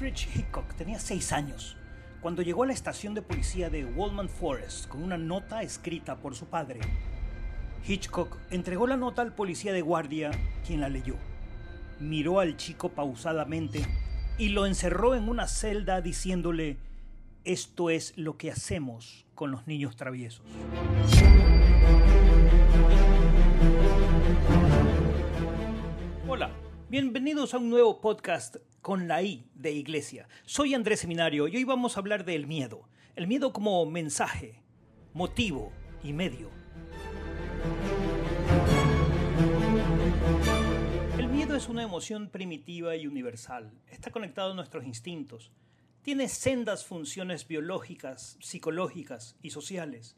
Alfred Hitchcock tenía seis años cuando llegó a la estación de policía de Wallman Forest con una nota escrita por su padre. Hitchcock entregó la nota al policía de guardia, quien la leyó. Miró al chico pausadamente y lo encerró en una celda diciéndole, esto es lo que hacemos con los niños traviesos. Hola, bienvenidos a un nuevo podcast con la I de Iglesia. Soy Andrés Seminario y hoy vamos a hablar del miedo. El miedo como mensaje, motivo y medio. El miedo es una emoción primitiva y universal. Está conectado a nuestros instintos. Tiene sendas funciones biológicas, psicológicas y sociales.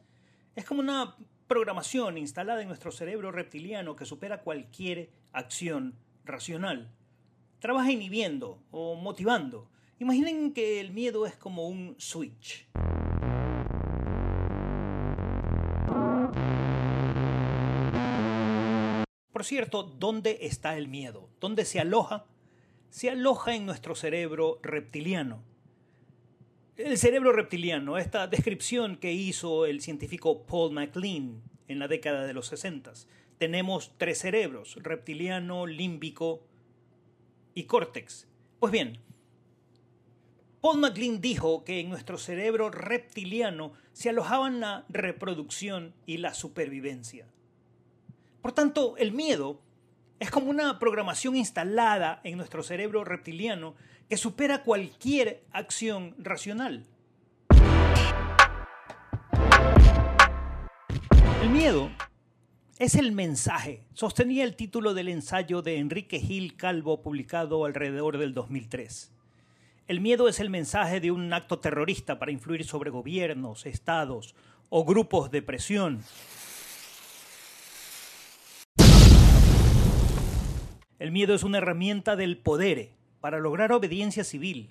Es como una programación instalada en nuestro cerebro reptiliano que supera cualquier acción racional. Trabaja inhibiendo o motivando. Imaginen que el miedo es como un switch. Por cierto, ¿dónde está el miedo? ¿Dónde se aloja? Se aloja en nuestro cerebro reptiliano. El cerebro reptiliano, esta descripción que hizo el científico Paul MacLean en la década de los 60. Tenemos tres cerebros, reptiliano, límbico y córtex. Pues bien, Paul MacLean dijo que en nuestro cerebro reptiliano se alojaban la reproducción y la supervivencia. Por tanto, el miedo es como una programación instalada en nuestro cerebro reptiliano que supera cualquier acción racional. El miedo es el mensaje, sostenía el título del ensayo de Enrique Gil Calvo publicado alrededor del 2003. El miedo es el mensaje de un acto terrorista para influir sobre gobiernos, estados o grupos de presión. El miedo es una herramienta del poder para lograr obediencia civil.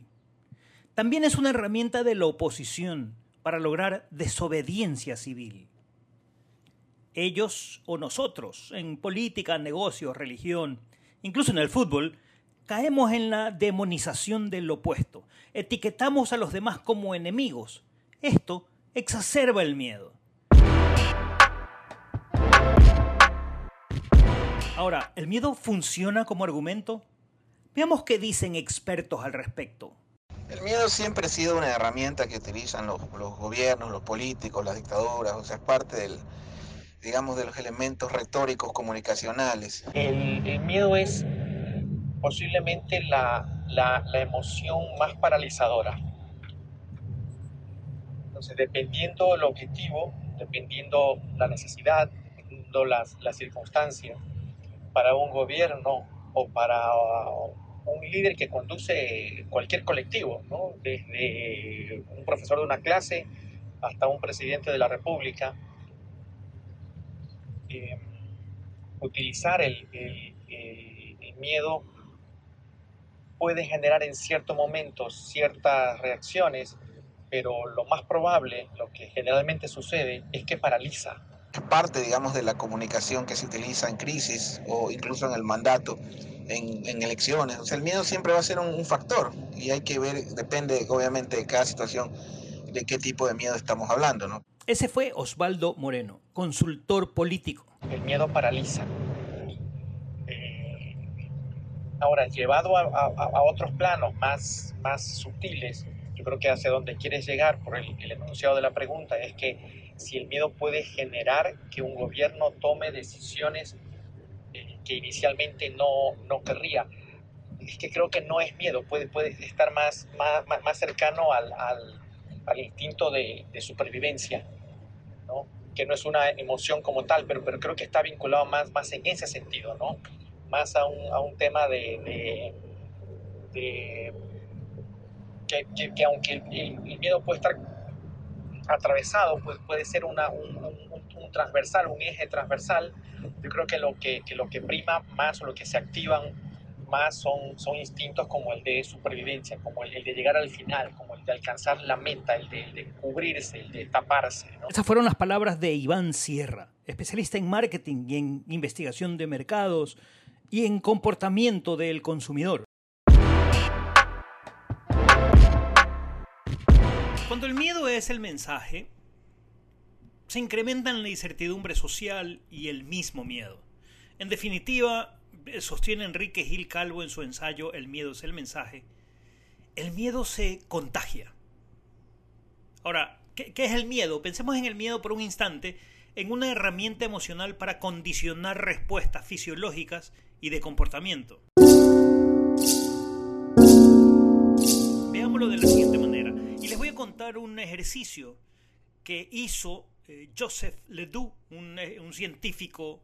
También es una herramienta de la oposición para lograr desobediencia civil ellos o nosotros, en política, negocios, religión, incluso en el fútbol, caemos en la demonización del opuesto. Etiquetamos a los demás como enemigos. Esto exacerba el miedo. Ahora, ¿el miedo funciona como argumento? Veamos qué dicen expertos al respecto. El miedo siempre ha sido una herramienta que utilizan los, los gobiernos, los políticos, las dictaduras, o sea, es parte del, digamos, de los elementos retóricos comunicacionales. El, miedo es posiblemente la, la, emoción más paralizadora. Entonces, dependiendo el objetivo, dependiendo la necesidad, dependiendo las, las circunstancias, para un gobierno o para un líder que conduce cualquier colectivo, ¿no? desde un profesor de una clase hasta un presidente de la República, eh, utilizar el, miedo puede generar en ciertos momentos ciertas reacciones, pero lo más probable, lo que generalmente sucede, es que paraliza. Es parte, digamos, de la comunicación que se utiliza en crisis o incluso en el mandato, en, elecciones. O sea, el miedo siempre va a ser un, un, factor y hay que ver, depende obviamente de cada situación, de qué tipo de miedo estamos hablando, ¿no? Ese fue Osvaldo Moreno, consultor político. El miedo paraliza. Eh, ahora, llevado a, otros planos más, más sutiles, yo creo que hacia donde quieres llegar por el, enunciado de la pregunta es que si el miedo puede generar que un gobierno tome decisiones eh, que inicialmente no, no querría. Es que creo que no es miedo, puede, puede estar más, más, más cercano al al instinto de, supervivencia, que no es una emoción como tal, pero, pero creo que está vinculado más, más en ese sentido, ¿no? más a un, a un tema de, que, aunque el, miedo puede estar atravesado, pues puede ser un, un, transversal, un eje transversal, yo creo que lo que, que lo que prima más o lo que se activan más son, son instintos como el de supervivencia, como el, de llegar al final, como el de alcanzar la meta, el de, cubrirse, el de taparse. Esas fueron las palabras de Iván Sierra, especialista en marketing y en investigación de mercados y en comportamiento del consumidor. Cuando el miedo es el mensaje, se incrementan la incertidumbre social y el mismo miedo. En definitiva, sostiene Enrique Gil Calvo en su ensayo El miedo es el mensaje, el miedo se contagia. Ahora, ¿qué, es el miedo? Pensemos en el miedo por un instante, en una herramienta emocional para condicionar respuestas fisiológicas y de comportamiento. Veámoslo de la siguiente manera. Y les voy a contar un ejercicio que hizo eh, Joseph Ledoux, un, eh, científico,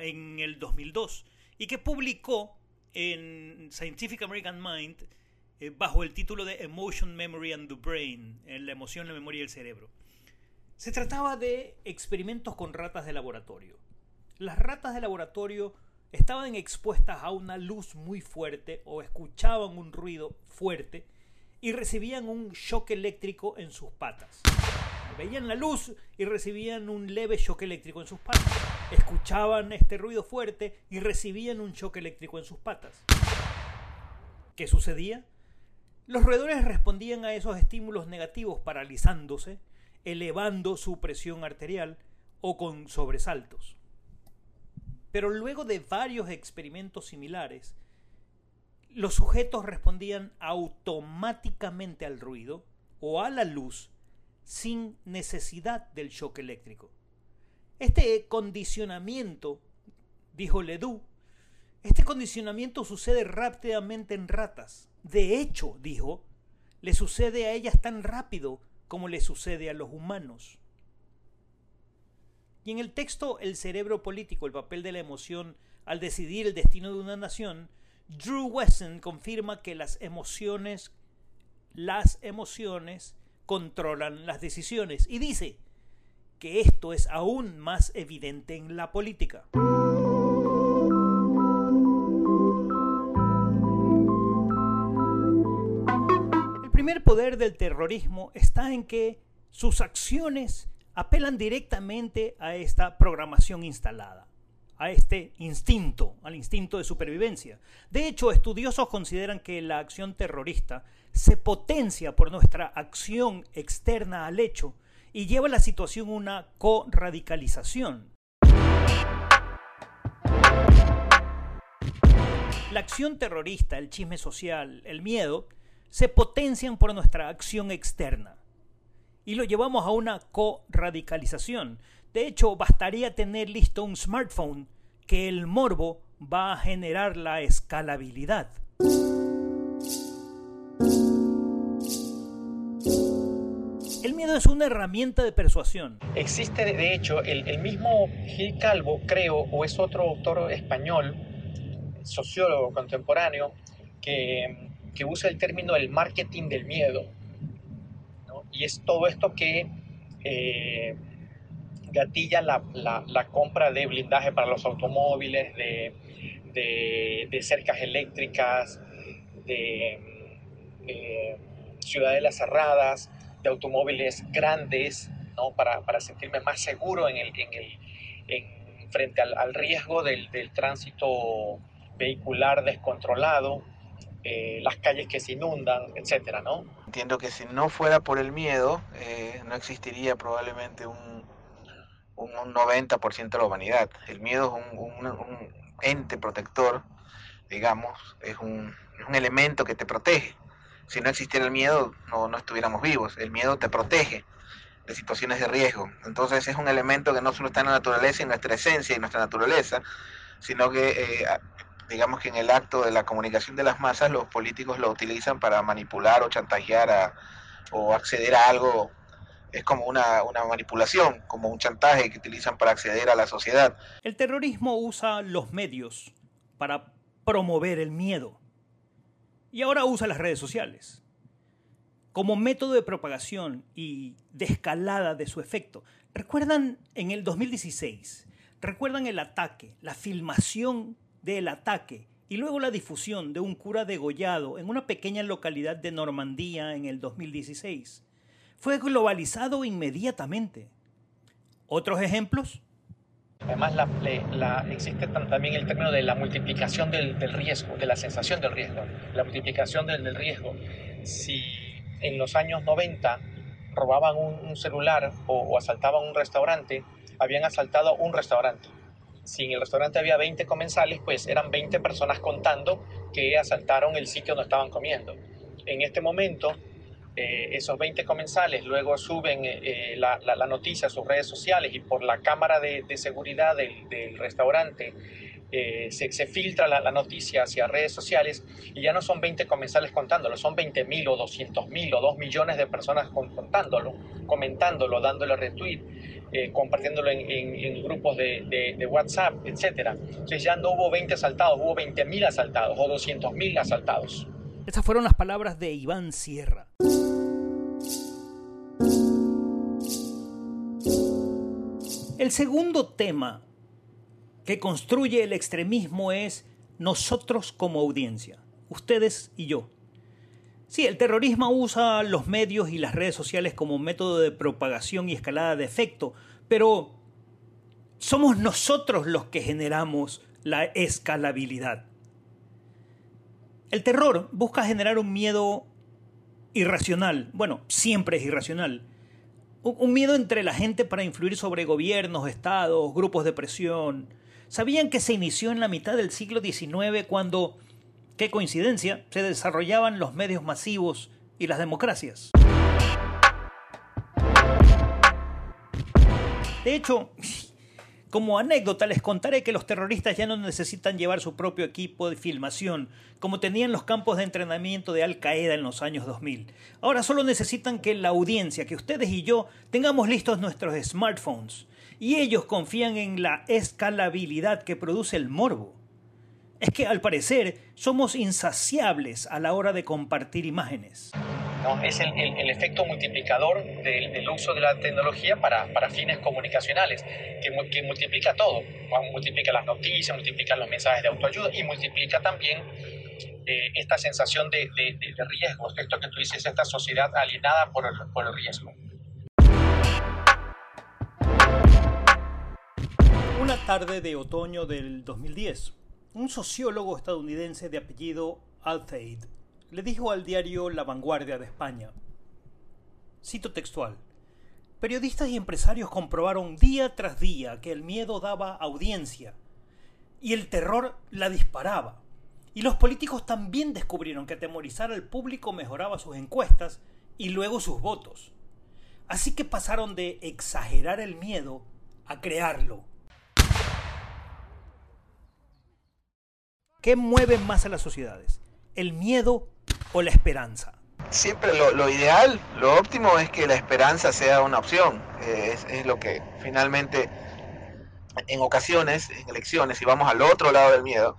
en el 2002 y que publicó en Scientific American Mind eh, bajo el título de Emotion, Memory and the Brain, en la emoción, la memoria y el cerebro. Se trataba de experimentos con ratas de laboratorio. Las ratas de laboratorio estaban expuestas a una luz muy fuerte o escuchaban un ruido fuerte y recibían un shock eléctrico en sus patas. Veían la luz y recibían un leve shock eléctrico en sus patas. Escuchaban este ruido fuerte y recibían un shock eléctrico en sus patas. ¿Qué sucedía? Los roedores respondían a esos estímulos negativos paralizándose, elevando su presión arterial o con sobresaltos. Pero luego de varios experimentos similares, los sujetos respondían automáticamente al ruido o a la luz sin necesidad del shock eléctrico. Este condicionamiento, dijo Ledoux, este condicionamiento sucede rápidamente en ratas. De hecho, dijo, le sucede a ellas tan rápido como le sucede a los humanos. Y en el texto El cerebro político, el papel de la emoción al decidir el destino de una nación, Drew Wesson confirma que las emociones, las emociones controlan las decisiones y dice que esto es aún más evidente en la política. El primer poder del terrorismo está en que sus acciones apelan directamente a esta programación instalada, a este instinto, al instinto de supervivencia. De hecho, estudiosos consideran que la acción terrorista se potencia por nuestra acción externa al hecho y lleva a la situación una co-radicalización. La acción terrorista, el chisme social, el miedo, se potencian por nuestra acción externa y lo llevamos a una co-radicalización. De hecho, bastaría tener listo un smartphone que el morbo va a generar la escalabilidad. Es una herramienta de persuasión. Existe, de hecho, el, mismo Gil Calvo, creo, o es otro autor español, sociólogo contemporáneo, que, usa el término el marketing del miedo. Y es todo esto que eh, gatilla la, compra de blindaje para los automóviles, de, de, cercas eléctricas, de eh, ciudadelas cerradas, de automóviles grandes, ¿no? para, para sentirme más seguro en el, en el, en, frente al, riesgo del, del, tránsito vehicular descontrolado, eh, las calles que se inundan, etcétera, ¿no? Entiendo que si no fuera por el miedo, eh, no existiría probablemente un, un, 90% de la humanidad. El miedo es un, un ente protector, digamos, es un, un elemento que te protege si no existiera el miedo, no, no estuviéramos vivos. El miedo te protege de situaciones de riesgo. Entonces es un elemento que no solo está en la naturaleza, en nuestra esencia y nuestra naturaleza, sino que eh, digamos que en el acto de la comunicación de las masas los políticos lo utilizan para manipular o chantajear a, o acceder a algo. Es como una, una manipulación, como un chantaje que utilizan para acceder a la sociedad. El terrorismo usa los medios para promover el miedo y ahora usa las redes sociales como método de propagación y de escalada de su efecto. ¿Recuerdan en el 2016? ¿Recuerdan el ataque, la filmación del ataque y luego la difusión de un cura degollado en una pequeña localidad de Normandía en el 2016? Fue globalizado inmediatamente. ¿Otros ejemplos? Además, existe también el término de la multiplicación del, riesgo, de la sensación del riesgo, la multiplicación del, riesgo. Si en los años 90 robaban un, celular o, asaltaban un restaurante, habían asaltado un restaurante. Si en el restaurante había 20 comensales, pues eran 20 personas contando que asaltaron el sitio donde estaban comiendo. En este momento, eh, esos 20 comensales luego suben eh, la, noticia a sus redes sociales y por la cámara de, seguridad del, restaurante eh, se, filtra la, noticia hacia redes sociales y ya no son 20 comensales contándolo, son 20 mil o 200 mil o 2 millones de personas contándolo, comentándolo, dándole retweet, compartiéndolo en, grupos de, de, WhatsApp, etc. Entonces ya no hubo 20 asaltados, hubo 20 mil asaltados o 200 mil asaltados. Esas fueron las palabras de Iván Sierra. El segundo tema que construye el extremismo es nosotros como audiencia, ustedes y yo. Sí, el terrorismo usa los medios y las redes sociales como método de propagación y escalada de efecto, pero somos nosotros los que generamos la escalabilidad. El terror busca generar un miedo irracional, bueno, siempre es irracional, un miedo entre la gente para influir sobre gobiernos, estados, grupos de presión. ¿Sabían que se inició en la mitad del siglo XIX cuando, qué coincidencia, se desarrollaban los medios masivos y las democracias? De hecho, como anécdota les contaré que los terroristas ya no necesitan llevar su propio equipo de filmación, como tenían los campos de entrenamiento de Al Qaeda en los años 2000. Ahora solo necesitan que la audiencia, que ustedes y yo, tengamos listos nuestros smartphones. Y ellos confían en la escalabilidad que produce el morbo. Es que al parecer somos insaciables a la hora de compartir imágenes. Es el, efecto multiplicador del, uso de la tecnología para, fines comunicacionales, que, multiplica todo. Multiplica las noticias, multiplica los mensajes de autoayuda y multiplica también eh, esta sensación de, riesgo, esto que tú dices, esta sociedad alienada por el, por el riesgo. Una tarde de otoño del 2010, un sociólogo estadounidense de apellido Altheide le dijo al diario La Vanguardia de España. Cito textual. Periodistas y empresarios comprobaron día tras día que el miedo daba audiencia y el terror la disparaba. Y los políticos también descubrieron que atemorizar al público mejoraba sus encuestas y luego sus votos. Así que pasaron de exagerar el miedo a crearlo. ¿Qué mueve más a las sociedades? ¿El miedo o la esperanza? Siempre lo, ideal, lo óptimo es que la esperanza sea una opción. Es, es, lo que finalmente en ocasiones, en elecciones, y vamos al otro lado del miedo,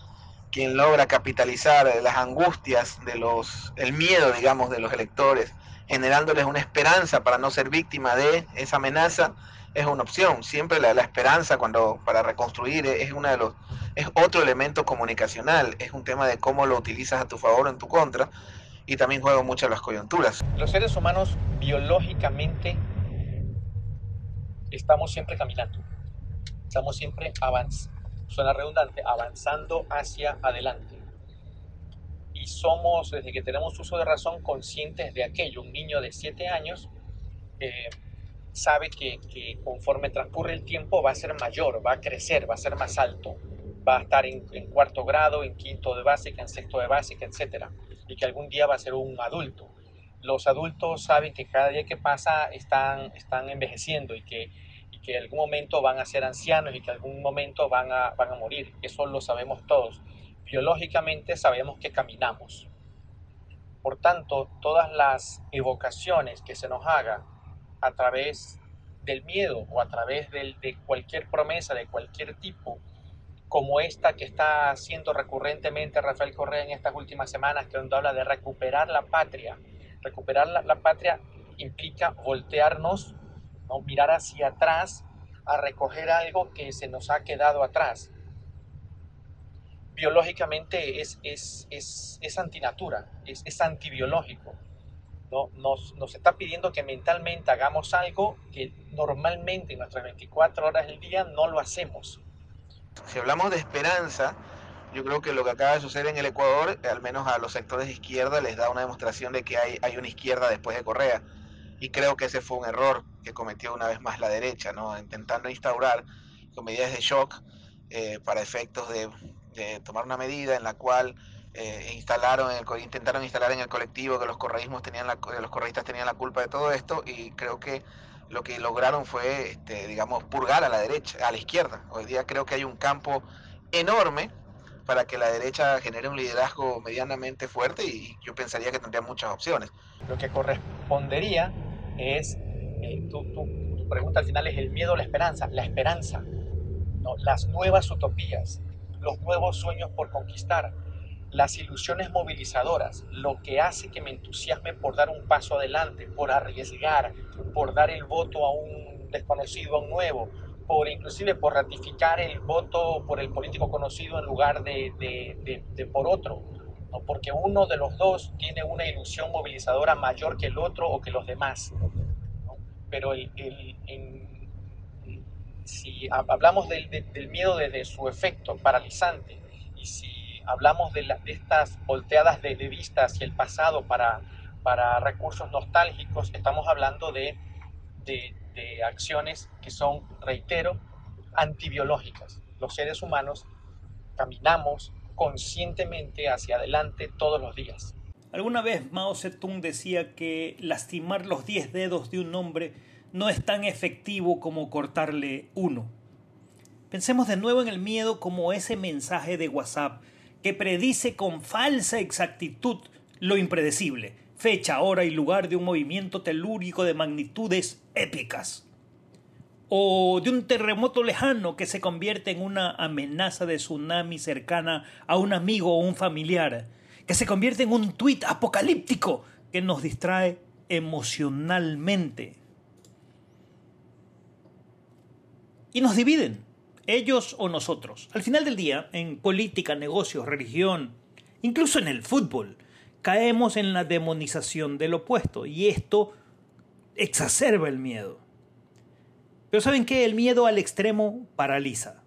quien logra capitalizar las angustias de los, el miedo, digamos, de los electores, generándoles una esperanza para no ser víctima de esa amenaza, es una opción. Siempre la, la esperanza cuando para reconstruir es uno de los es otro elemento comunicacional, es un tema de cómo lo utilizas a tu favor o en tu contra y también juega mucho las coyunturas. Los seres humanos biológicamente estamos siempre caminando, estamos siempre avanzando, suena redundante, avanzando hacia adelante. Y somos, desde que tenemos uso de razón, conscientes de aquello. Un niño de 7 años eh, sabe que, que conforme transcurre el tiempo va a ser mayor, va a crecer, va a ser más alto va a estar en, cuarto grado, en quinto de básica, en sexto de básica, etc. Y que algún día va a ser un adulto. Los adultos saben que cada día que pasa están, están envejeciendo y que, y que algún momento van a ser ancianos y que en algún momento van a, van a morir. Eso lo sabemos todos. Biológicamente sabemos que caminamos. Por tanto, todas las evocaciones que se nos haga a través del miedo o a través del, de cualquier promesa de cualquier tipo, como esta que está haciendo recurrentemente Rafael Correa en estas últimas semanas, que donde habla de recuperar la patria. Recuperar la, patria implica voltearnos, ¿no? mirar hacia atrás, a recoger algo que se nos ha quedado atrás. Biológicamente es, es, es, es antinatura, es, es antibiológico. ¿no? Nos, nos está pidiendo que mentalmente hagamos algo que normalmente en nuestras 24 horas del día no lo hacemos si hablamos de esperanza, yo creo que lo que acaba de suceder en el Ecuador, al menos a los sectores de izquierda, les da una demostración de que hay, hay una izquierda después de Correa. Y creo que ese fue un error que cometió una vez más la derecha, ¿no? intentando instaurar con medidas de shock eh, para efectos de, tomar una medida en la cual eh, instalaron intentaron instalar en el colectivo que los correísmos tenían la, los correístas tenían la culpa de todo esto y creo que lo que lograron fue, este, digamos, purgar a la derecha, a la izquierda. Hoy día creo que hay un campo enorme para que la derecha genere un liderazgo medianamente fuerte y yo pensaría que tendría muchas opciones. Lo que correspondería es, eh, tu, pregunta al final es el miedo o la esperanza. La esperanza, ¿no? las nuevas utopías, los nuevos sueños por conquistar, las ilusiones movilizadoras, lo que hace que me entusiasme por dar un paso adelante, por arriesgar, por dar el voto a un desconocido, a un nuevo, por inclusive por ratificar el voto por el político conocido en lugar de, de, por otro, ¿no? porque uno de los dos tiene una ilusión movilizadora mayor que el otro o que los demás. Pero el, el, si hablamos del, del miedo desde su efecto paralizante y si hablamos de, de estas volteadas de, vista hacia el pasado para, para recursos nostálgicos, estamos hablando de, de, de acciones que son, reitero, antibiológicas. Los seres humanos caminamos conscientemente hacia adelante todos los días. Alguna vez Mao Zedong decía que lastimar los 10 dedos de un hombre no es tan efectivo como cortarle uno. Pensemos de nuevo en el miedo como ese mensaje de WhatsApp que predice con falsa exactitud lo impredecible, fecha, hora y lugar de un movimiento telúrico de magnitudes épicas. O de un terremoto lejano que se convierte en una amenaza de tsunami cercana a un amigo o un familiar, que se convierte en un tuit apocalíptico que nos distrae emocionalmente. Y nos dividen, ellos o nosotros. Al final del día, en política, negocios, religión, incluso en el fútbol, caemos en la demonización del opuesto y esto exacerba el miedo. Pero ¿saben qué? El miedo al extremo paraliza.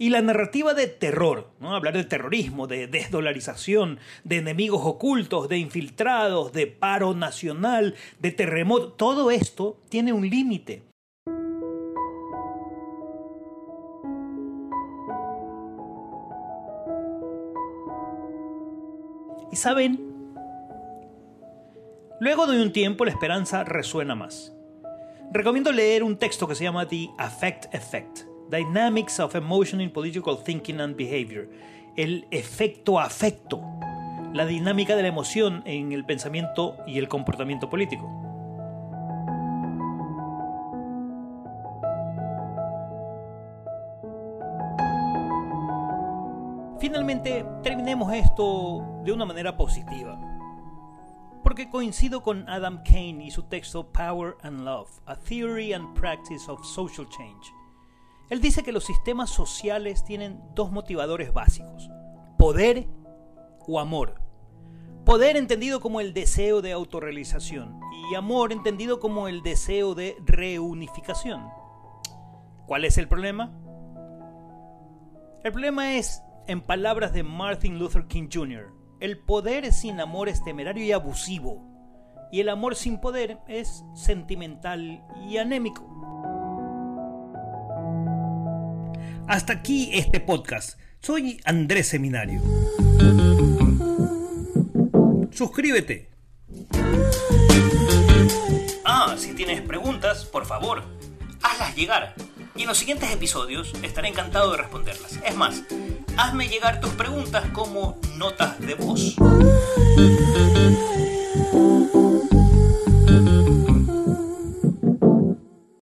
Y la narrativa de terror, ¿no? hablar de terrorismo, de desdolarización, de enemigos ocultos, de infiltrados, de paro nacional, de terremoto, todo esto tiene un límite. Saben, luego de un tiempo la esperanza resuena más. Recomiendo leer un texto que se llama The Affect Effect, Dynamics of Emotion in Political Thinking and Behavior, el efecto afecto, la dinámica de la emoción en el pensamiento y el comportamiento político. Finalmente, terminemos esto de una manera positiva. Porque coincido con Adam Kane y su texto Power and Love, A Theory and Practice of Social Change. Él dice que los sistemas sociales tienen dos motivadores básicos, poder o amor. Poder entendido como el deseo de autorrealización y amor entendido como el deseo de reunificación. ¿Cuál es el problema? El problema es en palabras de Martin Luther King Jr., el poder sin amor es temerario y abusivo, y el amor sin poder es sentimental y anémico. Hasta aquí este podcast. Soy Andrés Seminario. Suscríbete. Ah, si tienes preguntas, por favor, hazlas llegar. Y en los siguientes episodios estaré encantado de responderlas. Es más, hazme llegar tus preguntas como notas de voz.